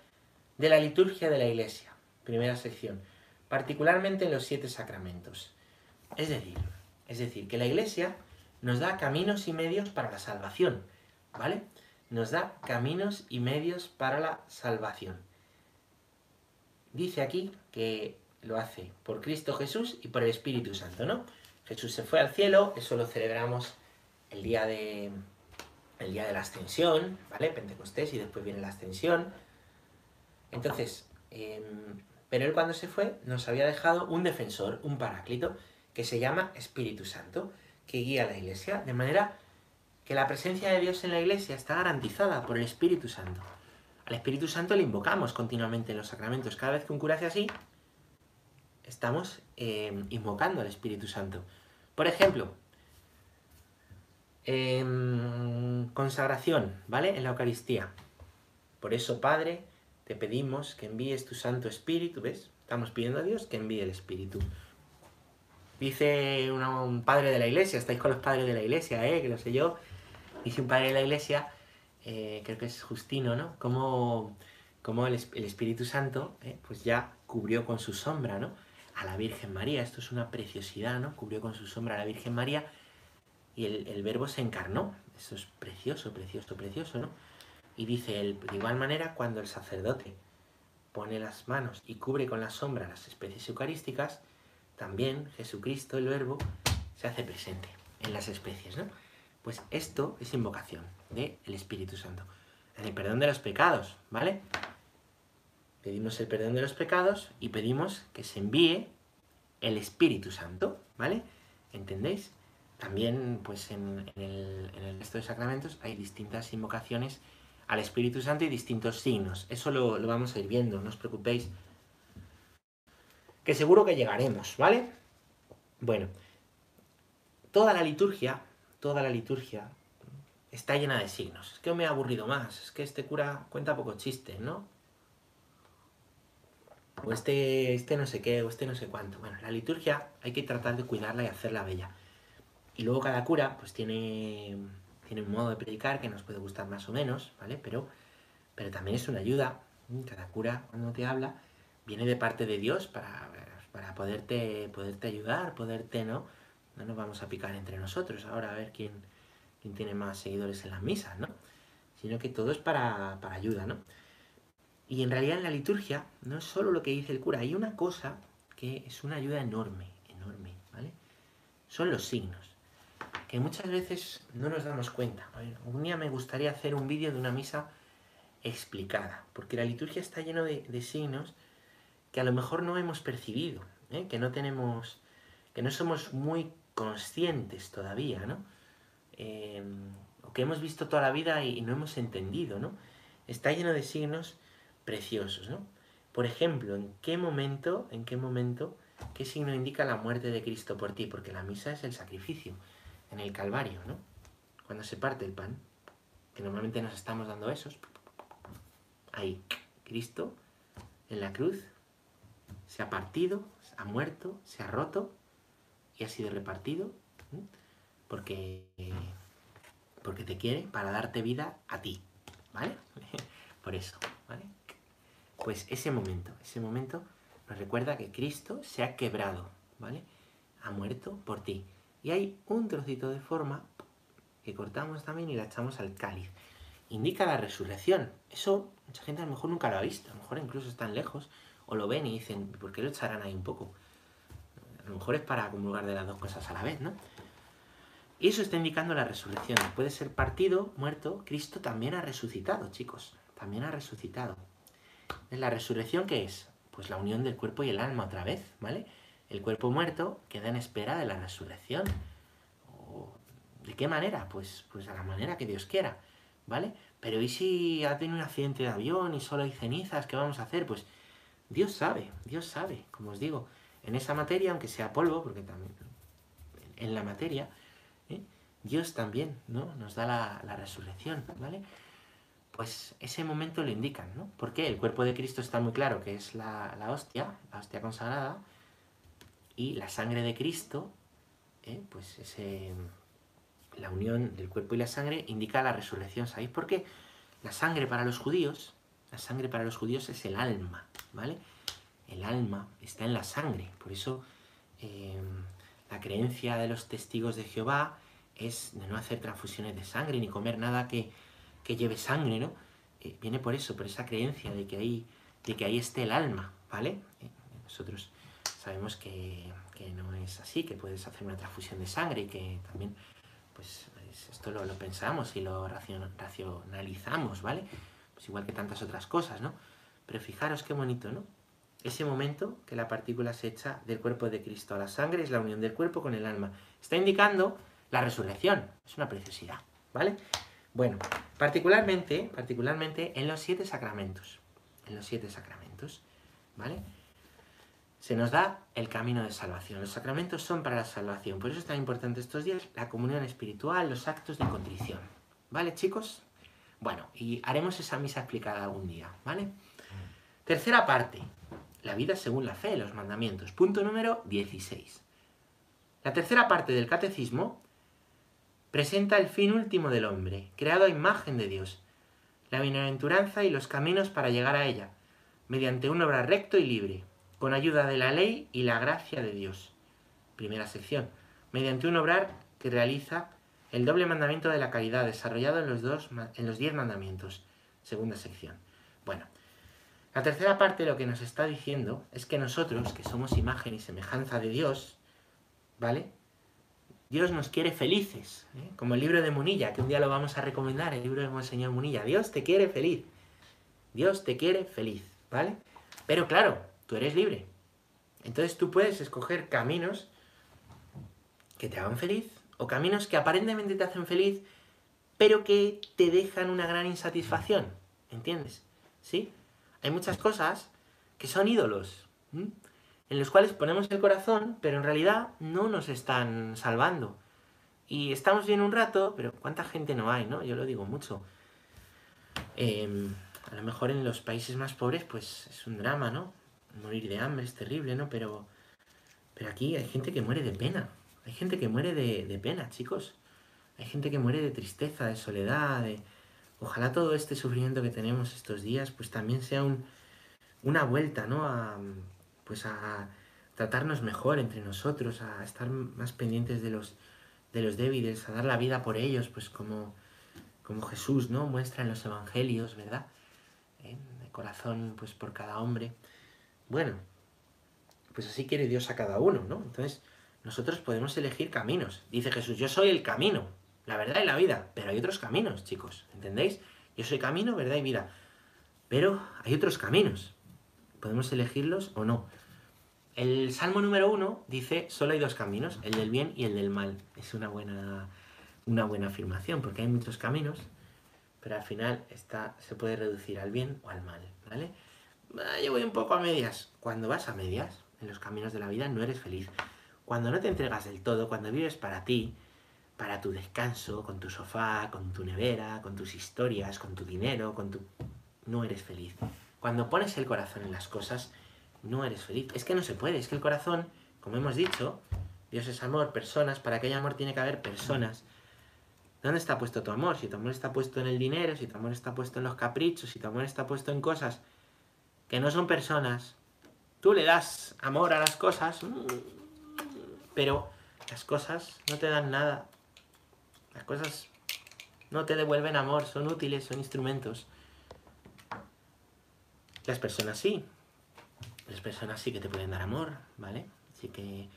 de la liturgia de la Iglesia. Primera sección. Particularmente en los siete sacramentos. Es decir, es decir, que la Iglesia nos da caminos y medios para la salvación, ¿vale? Nos da caminos y medios para la salvación. Dice aquí que lo hace por Cristo Jesús y por el Espíritu Santo, ¿no? Jesús se fue al cielo, eso lo celebramos el día de el día de la ascensión, ¿vale? Pentecostés y después viene la ascensión. Entonces, em, pero él cuando se fue nos había dejado un defensor, un paráclito, que se llama Espíritu Santo que guía a la iglesia, de manera que la presencia de Dios en la iglesia está garantizada por el Espíritu Santo. Al Espíritu Santo le invocamos continuamente en los sacramentos. Cada vez que un cura hace así, estamos eh, invocando al Espíritu Santo. Por ejemplo, em, consagración, ¿vale? En la Eucaristía. Por eso, Padre, te pedimos que envíes tu Santo Espíritu, ¿ves? Estamos pidiendo a Dios que envíe el Espíritu. Dice un padre de la iglesia, estáis con los padres de la iglesia, ¿eh? que lo sé yo. Dice un padre de la iglesia, eh, creo que es Justino, ¿no? Como, como el, Espíritu Santo, ¿eh? pues ya cubrió con su sombra, ¿no? A la Virgen María. Esto es una preciosidad, ¿no? Cubrió con su sombra a la Virgen María y el, el verbo se encarnó. Eso es precioso, precioso, precioso, ¿no? Y dice él, de igual manera, cuando el sacerdote pone las manos y cubre con la sombra las especies eucarísticas, también Jesucristo, el Verbo, se hace presente en las especies, ¿no? Pues esto es invocación del Espíritu Santo. El perdón de los pecados, ¿vale? Pedimos el perdón de los pecados y pedimos que se envíe el Espíritu Santo, ¿vale? ¿Entendéis? También, pues en, el, resto de sacramentos hay distintas invocaciones al Espíritu Santo y distintos signos. Eso lo, lo vamos a ir viendo, no os preocupéis que seguro que llegaremos, ¿vale? Bueno, toda la liturgia, toda la liturgia está llena de signos. Es que me ha aburrido más, es que este cura cuenta poco chiste, ¿no? O este, este no sé qué, o este no sé cuánto. Bueno, la liturgia hay que tratar de cuidarla y hacerla bella. Y luego cada cura, pues tiene, tiene un modo de predicar que nos puede gustar más o menos, ¿vale? Pero, pero también es una ayuda. Cada cura, cuando te habla, viene de parte de Dios para, para poderte, poderte ayudar, poderte, ¿no? No nos vamos a picar entre nosotros ahora a ver quién, quién tiene más seguidores en las misas, ¿no? Sino que todo es para, ayuda, ¿no? Y en realidad en la liturgia no es solo lo que dice el cura, hay una cosa que es una ayuda enorme, enorme, ¿vale? Son los signos, que muchas veces no nos damos cuenta. un día me gustaría hacer un vídeo de una misa explicada, porque la liturgia está lleno de, signos que a lo mejor no hemos percibido, ¿eh? que no tenemos, que no somos muy conscientes todavía, ¿no? Em, o que hemos visto toda la vida y, no hemos entendido, ¿no? Está lleno de signos preciosos, ¿no? Por ejemplo, ¿en qué momento, en qué momento, qué signo indica la muerte de Cristo por ti? Porque la misa es el sacrificio, en el Calvario, ¿no? Cuando se parte el pan, que normalmente nos estamos dando esos, ahí, Cristo en la cruz se ha partido, ha muerto, se ha roto y ha sido repartido porque, porque te quiere para darte vida a ti, ¿vale? Por eso, ¿vale? Pues ese momento, ese momento nos recuerda que Cristo se ha quebrado, ¿vale? Ha muerto por ti. Y hay un trocito de forma que cortamos también y la echamos al cáliz. Indica la resurrección. Eso mucha gente a lo mejor nunca lo ha visto, a lo mejor incluso están lejos o lo ven y dicen, ¿por qué lo echarán ahí un poco? A lo mejor es para comulgar de las dos cosas a la vez, ¿no? Y eso está indicando la resurrección. Puede ser partido, muerto, Cristo también ha resucitado, chicos. También ha resucitado. ¿La resurrección qué es? Pues la unión del cuerpo y el alma otra vez, ¿vale? El cuerpo muerto queda en espera de la resurrección. ¿De qué manera? Pues, pues a la manera que Dios quiera, ¿vale? Pero ¿y si ha tenido un accidente de avión y solo hay cenizas? ¿Qué vamos a hacer? Pues Dios sabe, Dios sabe, como os digo, en esa materia, aunque sea polvo, porque también en la materia, ¿eh? Dios también ¿no? nos da la, resurrección, ¿vale? Pues ese momento lo indican, ¿no? Porque el cuerpo de Cristo está muy claro que es la, hostia, la hostia consagrada, y la sangre de Cristo, ¿eh? pues la unión del cuerpo y la sangre indica la resurrección. ¿Sabéis por qué? La sangre para los judíos, la sangre para los judíos es el alma, ¿vale? El alma está en la sangre, por eso eh, la creencia de los testigos de Jehová es de no hacer transfusiones de sangre ni comer nada que, lleve sangre, ¿no? Eh, viene por eso, por esa creencia de que ahí, de que ahí esté el alma, ¿vale? Eh, nosotros sabemos que, no es así, que puedes hacer una transfusión de sangre y que también, pues, esto lo, pensamos y lo racionalizamos, ¿vale? Pues igual que tantas otras cosas, ¿no? Pero fijaros qué bonito, ¿no? Ese momento que la partícula se echa del cuerpo de Cristo a la sangre es la unión del cuerpo con el alma. Está indicando la resurrección. Es una preciosidad, ¿vale? Bueno, particularmente, particularmente en los siete sacramentos. En los siete sacramentos, ¿vale? Se nos da el camino de salvación. Los sacramentos son para la salvación. Por eso es tan importante estos días la comunión espiritual, los actos de contrición. ¿Vale, chicos? Bueno, y haremos esa misa explicada algún día, ¿vale? Tercera parte, la vida según la fe, los mandamientos. Punto número 16. La tercera parte del catecismo presenta el fin último del hombre, creado a imagen de Dios, la bienaventuranza y los caminos para llegar a ella, mediante un obra recto y libre, con ayuda de la ley y la gracia de Dios. Primera sección. Mediante un obrar que realiza el doble mandamiento de la caridad desarrollado en los, dos, en los diez mandamientos. Segunda sección. Bueno, la tercera parte lo que nos está diciendo es que nosotros, que somos imagen y semejanza de Dios, ¿vale? Dios nos quiere felices, ¿eh? como el libro de Munilla, que un día lo vamos a recomendar, el libro de Monseñor Munilla. Dios te quiere feliz. Dios te quiere feliz, ¿vale? Pero claro, tú eres libre. Entonces tú puedes escoger caminos que te hagan feliz o caminos que aparentemente te hacen feliz, pero que te dejan una gran insatisfacción. ¿Entiendes? ¿Sí? hay muchas cosas que son ídolos, en los cuales ponemos el corazón, pero en realidad no nos están salvando. Y estamos bien un rato, pero ¿cuánta gente no hay, no? Yo lo digo mucho. Em, a lo mejor en los países más pobres, pues es un drama, ¿no? Morir de hambre es terrible, ¿no? Pero, pero aquí hay gente que muere de pena. Hay gente que muere de, pena, chicos. Hay gente que muere de tristeza, de soledad, de, ojalá todo este sufrimiento que tenemos estos días, pues también sea una vuelta, ¿no? Pues a tratarnos mejor entre nosotros, a estar más pendientes de los, de los débiles, a dar la vida por ellos, pues como, como Jesús, ¿no? Muestra en los evangelios, ¿verdad? ¿Eh? corazón pues por cada hombre. Bueno, pues así quiere Dios a cada uno, ¿no? Entonces, nosotros podemos elegir caminos. Dice Jesús, yo soy el camino, la verdad y la vida, pero hay otros caminos, chicos, ¿entendéis? Yo soy camino, verdad y vida, pero hay otros caminos. Podemos elegirlos o no. El Salmo número uno dice, solo hay dos caminos, el del bien y el del mal. Es una buena, una buena afirmación, porque hay muchos caminos, pero al final está, se puede reducir al bien o al mal, ¿vale? Ah, yo voy un poco a medias. Cuando vas a medias, en los caminos de la vida, no eres feliz. Cuando no te entregas del todo, cuando vives para ti, para tu descanso, con tu sofá, con tu nevera, con tus historias, con tu dinero, con tu... no eres feliz. Cuando pones el corazón en las cosas, no eres feliz. Es que no se puede, es que el corazón, como hemos dicho, Dios es amor, personas, para que haya amor tiene que haber personas. ¿Dónde está puesto tu amor? Si tu amor está puesto en el dinero, si tu amor está puesto en los caprichos, si tu amor está puesto en cosas que no son personas, tú le das amor a las cosas, pero las cosas no te dan nada. Las cosas no te devuelven amor, son útiles, son instrumentos. Las personas sí. Las personas sí que te pueden dar amor, ¿vale? Sí que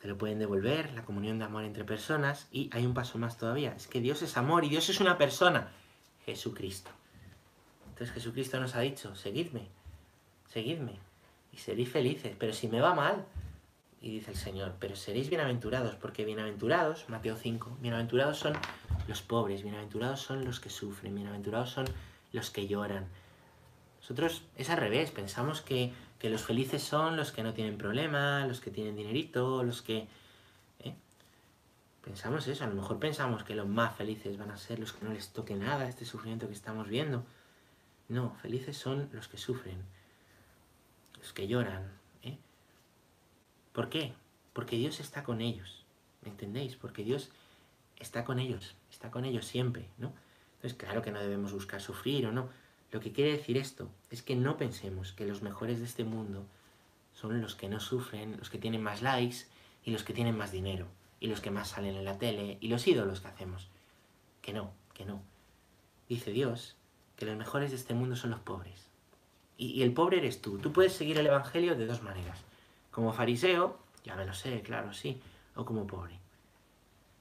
te lo pueden devolver, la comunión de amor entre personas, y hay un paso más todavía, es que Dios es amor y Dios es una persona, Jesucristo. Entonces Jesucristo nos ha dicho, seguidme, seguidme, y seréis felices, pero si me va mal, y dice el Señor, pero seréis bienaventurados, porque bienaventurados, Mateo 5, bienaventurados son los pobres, bienaventurados son los que sufren, bienaventurados son los que lloran. Nosotros es al revés, pensamos que que los felices son los que no tienen problema, los que tienen dinerito, los que... ¿eh? Pensamos eso, a lo mejor pensamos que los más felices van a ser los que no les toque nada este sufrimiento que estamos viendo. No, felices son los que sufren, los que lloran. ¿eh? ¿Por qué? Porque Dios está con ellos, ¿me entendéis? Porque Dios está con ellos, está con ellos siempre, ¿no? Entonces, claro que no debemos buscar sufrir o no, lo que quiere decir esto es que no pensemos que los mejores de este mundo son los que no sufren, los que tienen más likes y los que tienen más dinero y los que más salen en la tele y los ídolos que hacemos. Que no, que no. Dice Dios que los mejores de este mundo son los pobres. Y, el pobre eres tú. Tú puedes seguir el Evangelio de dos maneras. Como fariseo, ya me lo sé, claro, sí, o como pobre.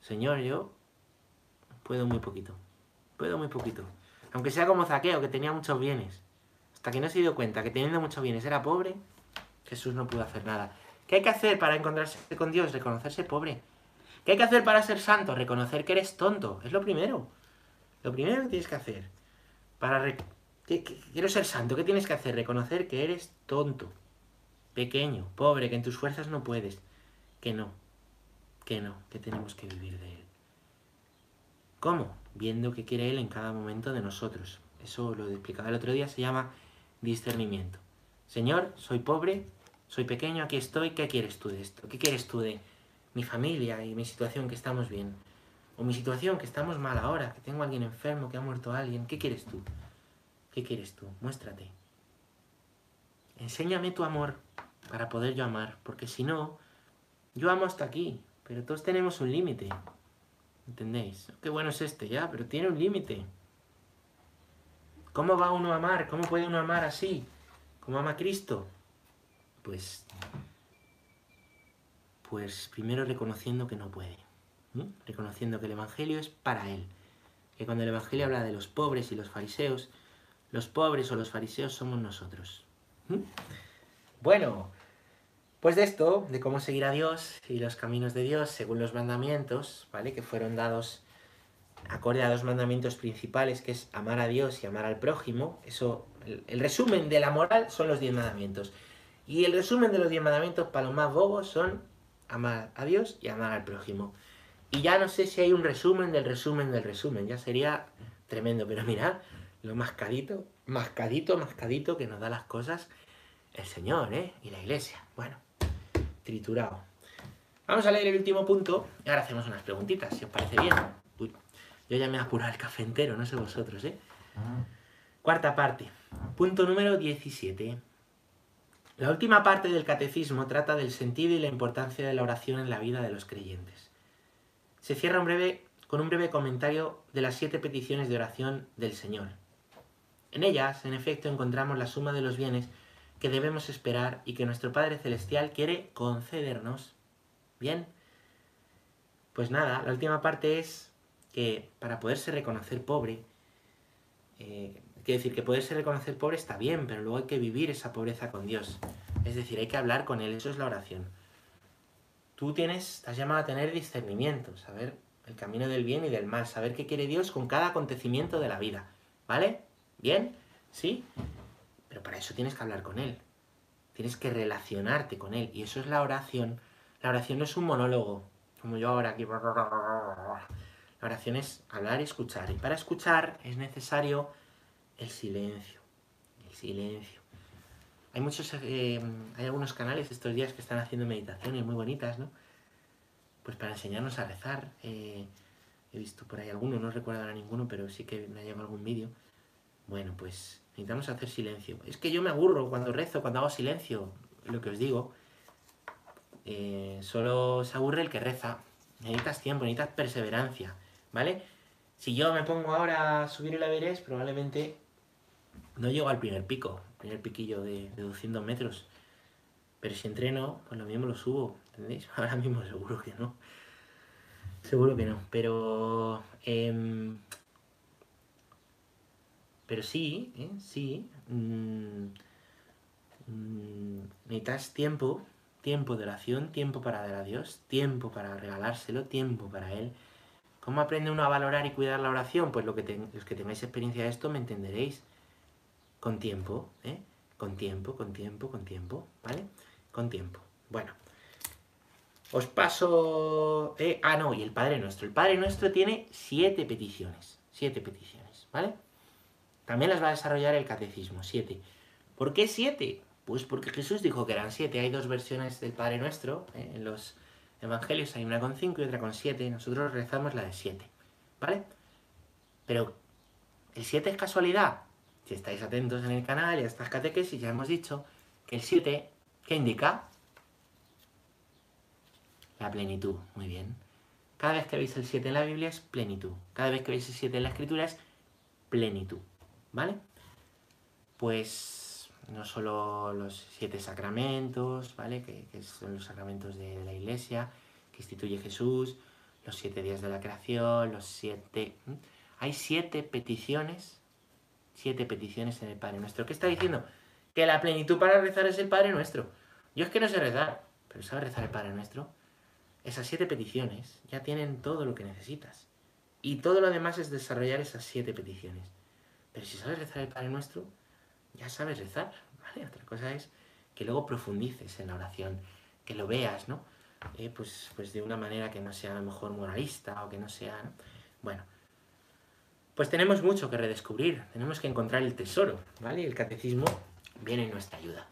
Señor, yo puedo muy poquito. Puedo muy poquito. Aunque sea como Zaqueo, que tenía muchos bienes. Hasta que no se dio cuenta que teniendo muchos bienes era pobre, Jesús no pudo hacer nada. ¿Qué hay que hacer para encontrarse con Dios? Reconocerse pobre. ¿Qué hay que hacer para ser santo? Reconocer que eres tonto. Es lo primero. Lo primero que tienes que hacer. Para quiero ser santo, ¿qué tienes que hacer? Reconocer que eres tonto, pequeño, pobre, que en tus fuerzas no puedes. Que no. Que no. Que tenemos que vivir de Él. ¿Cómo? Viendo qué quiere Él en cada momento de nosotros. Eso lo explicaba el otro día, se llama discernimiento. Señor, soy pobre, soy pequeño, aquí estoy, ¿qué quieres tú de esto? ¿Qué quieres tú de mi familia y mi situación que estamos bien? O mi situación que estamos mal ahora, que tengo a alguien enfermo, que ha muerto alguien, ¿qué quieres tú? ¿Qué quieres tú? Muéstrate. Enséñame tu amor para poder yo amar, porque si no, yo amo hasta aquí, pero todos tenemos un límite. ¿Entendéis? Qué bueno es este, ya, pero tiene un límite. ¿Cómo va uno a amar? ¿Cómo puede uno amar así? ¿Cómo ama Cristo? Pues, pues primero reconociendo que no puede. Reconociendo que el Evangelio es para Él. Que cuando el Evangelio habla de los pobres y los fariseos, los pobres o los fariseos somos nosotros. Bueno, pues de esto, de cómo seguir a Dios y los caminos de Dios según los mandamientos, ¿vale? Que fueron dados acorde a dos mandamientos principales, que es amar a Dios y amar al prójimo. Eso, el, resumen de la moral son los diez mandamientos. Y el resumen de los diez mandamientos para los más bobos son amar a Dios y amar al prójimo. Y ya no sé si hay un resumen del resumen del resumen, ya sería tremendo, pero mirad, lo mascadito, mascadito, mascadito que nos da las cosas el Señor, ¿eh? Y la iglesia. Bueno, triturado. Vamos a leer el último punto y ahora hacemos unas preguntitas, si os parece bien. Yo ya me he apurado el café entero, no sé vosotros, ¿eh? Cuarta parte. Punto número 17. La última parte del catecismo trata del sentido y la importancia de la oración en la vida de los creyentes. Se cierra un breve, con un breve comentario de las siete peticiones de oración del Señor. En ellas, en efecto, encontramos la suma de los bienes que debemos esperar y que nuestro Padre Celestial quiere concedernos. Bien, pues nada, la última parte es que para poderse reconocer pobre, eh, decir que poderse reconocer pobre está bien, pero luego hay que vivir esa pobreza con Dios. Es decir, hay que hablar con Él, eso es la oración. Tú tienes, estás llamado a tener discernimiento, saber el camino del bien y del mal, saber qué quiere Dios con cada acontecimiento de la vida. ¿Vale? ¿Bien? ¿Sí? Pero para eso tienes que hablar con Él. Tienes que relacionarte con Él. Y eso es la oración. La oración no es un monólogo, como yo ahora aquí. La oración es hablar y escuchar. Y para escuchar es necesario el silencio. El silencio. Hay muchos, eh, hay algunos canales estos días que están haciendo meditaciones muy bonitas, ¿no? Pues para enseñarnos a rezar. Eh, he visto por ahí alguno, no recuerdo ahora ninguno, pero sí que me ha llegado algún vídeo. Bueno, pues necesitamos hacer silencio. Es que yo me aburro cuando rezo, cuando hago silencio, lo que os digo. Eh, solo se aburre el que reza. Necesitas tiempo, necesitas perseverancia, ¿vale? Si yo me pongo ahora a subir el Everest, probablemente no llego al primer pico, primer piquillo de, 200 metros. Pero si entreno, pues lo mismo lo subo, ¿entendéis? Ahora mismo seguro que no. Seguro que no, pero... Em, pero sí, ¿eh? sí. Mm, mm, necesitas tiempo, tiempo de oración, tiempo para dar a Dios, tiempo para regalárselo, tiempo para Él. ¿Cómo aprende uno a valorar y cuidar la oración? Pues lo que los que tengáis experiencia de esto me entenderéis. Con tiempo, ¿eh? Con tiempo, con tiempo, con tiempo, ¿vale? Con tiempo. Bueno. Os paso... Eh, ah, no, y el Padre Nuestro. El Padre Nuestro tiene siete peticiones. Siete peticiones, ¿vale? También las va a desarrollar el Catecismo, siete. ¿Por qué siete? Pues porque Jesús dijo que eran siete. Hay dos versiones del Padre Nuestro. ¿eh? En los Evangelios hay una con cinco y otra con siete. Nosotros rezamos la de siete, ¿vale? Pero, ¿el siete es casualidad? Si estáis atentos en el canal y a estas catequesis, ya hemos dicho que el 7, ¿qué indica? La plenitud, muy bien. Cada vez que veis el 7 en la Biblia es plenitud. Cada vez que veis el 7 en la Escritura es plenitud, ¿vale? Pues no solo los siete sacramentos, ¿vale? Que, son los sacramentos de, la Iglesia, que instituye Jesús, los siete días de la creación, los siete... Hay siete peticiones siete peticiones en el Padre Nuestro. ¿Qué está diciendo? Que la plenitud para rezar es el Padre Nuestro. Yo es que no sé rezar, pero ¿sabes rezar el Padre Nuestro? Esas siete peticiones ya tienen todo lo que necesitas. Y todo lo demás es desarrollar esas siete peticiones. Pero si sabes rezar el Padre Nuestro, ya sabes rezar. Otra cosa es que luego profundices en la oración, que lo veas, ¿no? Eh, pues, pues de una manera que no sea a lo mejor moralista o que no sea... Bueno, pues tenemos mucho que redescubrir, tenemos que encontrar el tesoro, ¿vale? El catecismo viene en nuestra ayuda.